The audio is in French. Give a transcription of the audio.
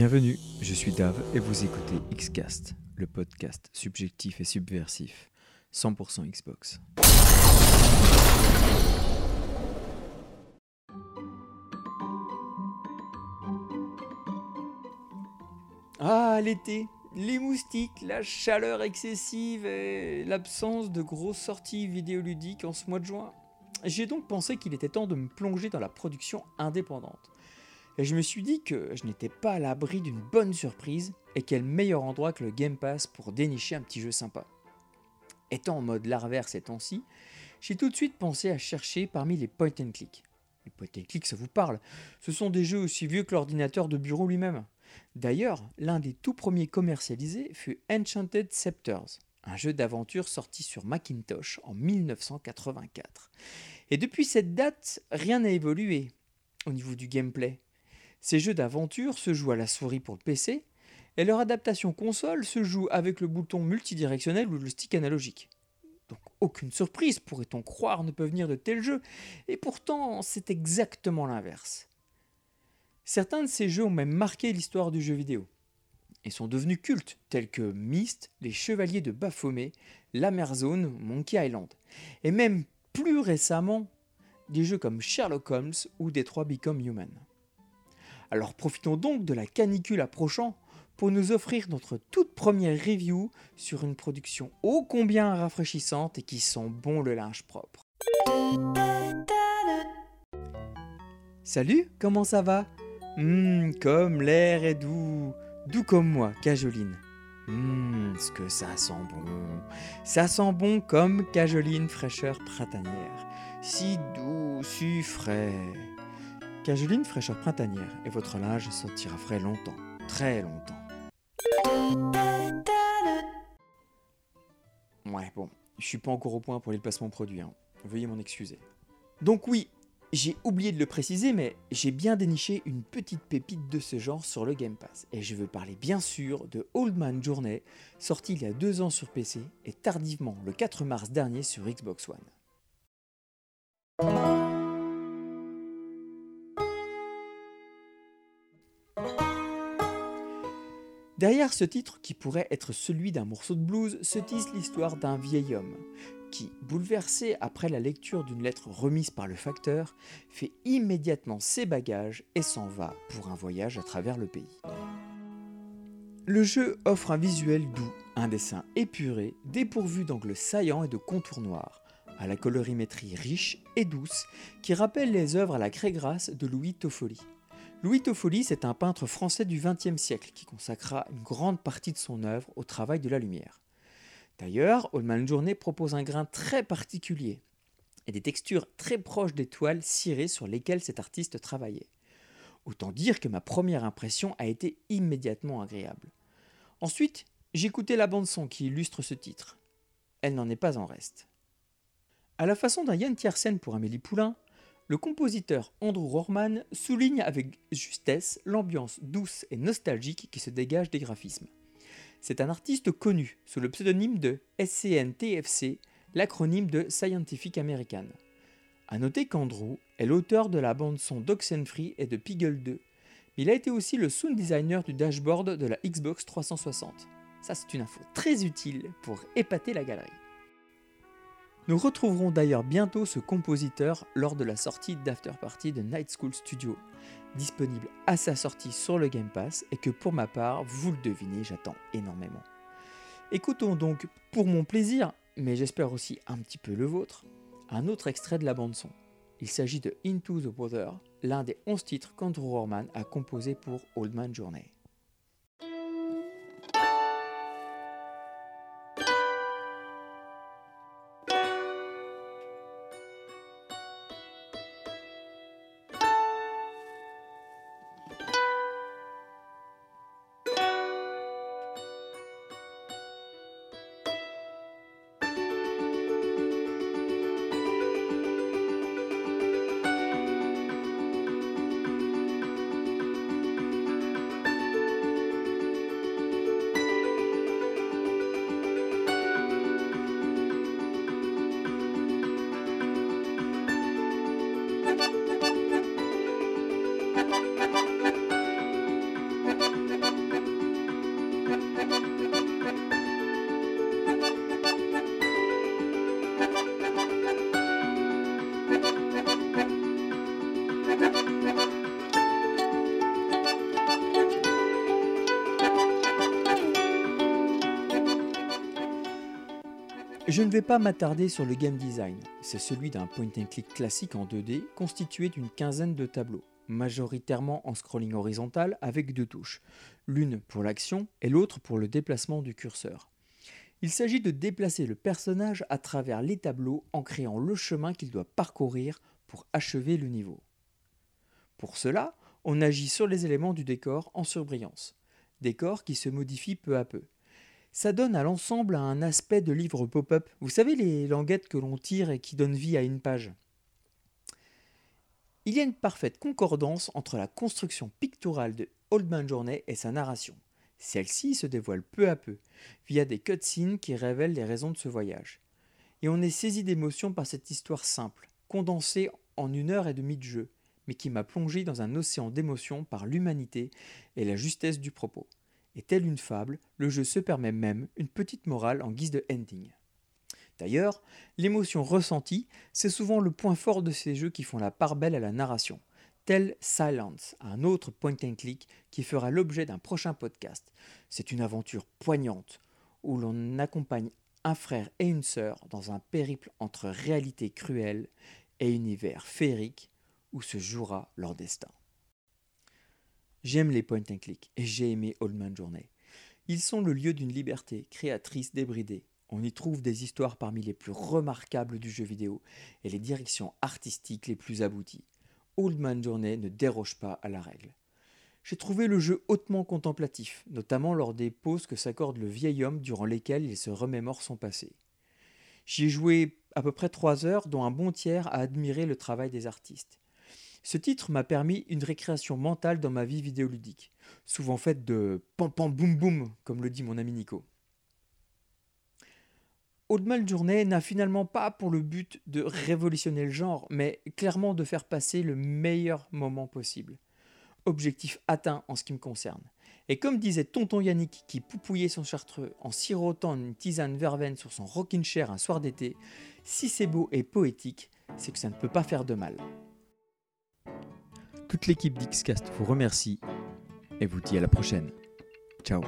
Bienvenue, je suis Dave et vous écoutez Xcast, le podcast subjectif et subversif, 100% Xbox. Ah, l'été les moustiques, la chaleur excessive et l'absence de grosses sorties vidéoludiques en ce mois de juin. J'ai donc pensé qu'il était temps de me plonger dans la production indépendante. Et je me suis dit que je n'étais pas à l'abri d'une bonne surprise, et quel meilleur endroit que le Game Pass pour dénicher un petit jeu sympa. Étant en mode larvaire ces temps-ci, j'ai tout de suite pensé à chercher parmi les point and click. Les point and click, ça vous parle? Ce sont des jeux aussi vieux que l'ordinateur de bureau lui-même. D'ailleurs, l'un des tout premiers commercialisés fut Enchanted Scepters, un jeu d'aventure sorti sur Macintosh en 1984. Et depuis cette date, rien n'a évolué au niveau du gameplay. Ces jeux d'aventure se jouent à la souris pour le PC, et leur adaptation console se joue avec le bouton multidirectionnel ou le stick analogique. Donc aucune surprise, pourrait-on croire, ne peut venir de tels jeux, et pourtant c'est exactement l'inverse. Certains de ces jeux ont même marqué l'histoire du jeu vidéo et sont devenus cultes, tels que Myst, Les Chevaliers de Baphomet, La Zone, Monkey Island, et même plus récemment des jeux comme Sherlock Holmes ou Detroit Become Human. Alors profitons donc de la canicule approchant pour nous offrir notre toute première review sur une production ô combien rafraîchissante et qui sent bon le linge propre. Salut, comment ça va? Hum, comme l'air est doux, doux comme moi, Cajoline. Hum, ce que ça sent bon. Ça sent bon comme Cajoline fraîcheur printanière. Si doux, si frais. Cajoline fraîcheur printanière, et votre linge sortira frais longtemps, très longtemps. Ouais, bon, je suis pas encore au point pour les placements produits, hein. veuillez m'en excuser. Donc oui, j'ai oublié de le préciser, mais j'ai bien déniché une petite pépite de ce genre sur le Game Pass. Et je veux parler bien sûr de Old Man Journey, sorti il y a deux ans sur PC et tardivement le 4 mars dernier sur Xbox One. Derrière ce titre, qui pourrait être celui d'un morceau de blues, se tisse l'histoire d'un vieil homme qui, bouleversé après la lecture d'une lettre remise par le facteur, fait immédiatement ses bagages et s'en va pour un voyage à travers le pays. Le jeu offre un visuel doux, un dessin épuré, dépourvu d'angles saillants et de contours noirs, à la colorimétrie riche et douce qui rappelle les œuvres à la craie grasse de Louis Toffoli. Louis Toffoli, c'est un peintre français du XXe siècle qui consacra une grande partie de son œuvre au travail de la lumière. D'ailleurs, Old Journey propose un grain très particulier et des textures très proches des toiles cirées sur lesquelles cet artiste travaillait. Autant dire que ma première impression a été immédiatement agréable. Ensuite, j'écoutais la bande-son qui illustre ce titre. Elle n'en est pas en reste. À la façon d'un Yann Tiersen pour Amélie Poulain, le compositeur Andrew Rorman souligne avec justesse l'ambiance douce et nostalgique qui se dégage des graphismes. C'est un artiste connu sous le pseudonyme de SCNTFC, l'acronyme de Scientific American. A noter qu'Andrew est l'auteur de la bande-son d'Oxenfree et de Piggle 2. Mais il a été aussi le sound designer du dashboard de la Xbox 360. Ça, c'est une info très utile pour épater la galerie. Nous retrouverons d'ailleurs bientôt ce compositeur lors de la sortie d'After Party de Night School Studio, disponible à sa sortie sur le Game Pass et que pour ma part, vous le devinez, j'attends énormément. Écoutons donc pour mon plaisir, mais j'espère aussi un petit peu le vôtre, un autre extrait de la bande son. Il s'agit de Into the Water, l'un des 11 titres qu'Andrew Rorman a composé pour Old Man Journey. Je ne vais pas m'attarder sur le game design, c'est celui d'un point and click classique en 2D constitué d'une quinzaine de tableaux, majoritairement en scrolling horizontal avec deux touches, l'une pour l'action et l'autre pour le déplacement du curseur. Il s'agit de déplacer le personnage à travers les tableaux en créant le chemin qu'il doit parcourir pour achever le niveau. Pour cela, on agit sur les éléments du décor en surbrillance, décor qui se modifie peu à peu. Ça donne à l'ensemble un aspect de livre pop-up. Vous savez les languettes que l'on tire et qui donnent vie à une page Il y a une parfaite concordance entre la construction picturale de Old Man Journey et sa narration. Celle-ci se dévoile peu à peu, via des cutscenes qui révèlent les raisons de ce voyage. Et on est saisi d'émotion par cette histoire simple, condensée en une heure et demie de jeu, mais qui m'a plongé dans un océan d'émotions par l'humanité et la justesse du propos. Et telle une fable, le jeu se permet même une petite morale en guise de ending. D'ailleurs, l'émotion ressentie, c'est souvent le point fort de ces jeux qui font la part belle à la narration tel Silence, un autre point and click qui fera l'objet d'un prochain podcast. C'est une aventure poignante où l'on accompagne un frère et une sœur dans un périple entre réalité cruelle et univers féerique où se jouera leur destin. J'aime les point and click et j'ai aimé Old Man Journey. Ils sont le lieu d'une liberté créatrice débridée. On y trouve des histoires parmi les plus remarquables du jeu vidéo et les directions artistiques les plus abouties. Old Man Journey ne déroge pas à la règle. J'ai trouvé le jeu hautement contemplatif, notamment lors des pauses que s'accorde le vieil homme durant lesquelles il se remémore son passé. J'y ai joué à peu près trois heures, dont un bon tiers à admirer le travail des artistes. Ce titre m'a permis une récréation mentale dans ma vie vidéoludique, souvent faite de pam pam boum boum, comme le dit mon ami Nico. Old Man Journey n'a finalement pas pour le but de révolutionner le genre, mais clairement de faire passer le meilleur moment possible. Objectif atteint en ce qui me concerne. Et comme disait tonton Yannick qui poupouillait son chartreux en sirotant une tisane verveine sur son rocking chair un soir d'été, si c'est beau et poétique, c'est que ça ne peut pas faire de mal. Toute l'équipe d'Xcast vous remercie et vous dit à la prochaine. Ciao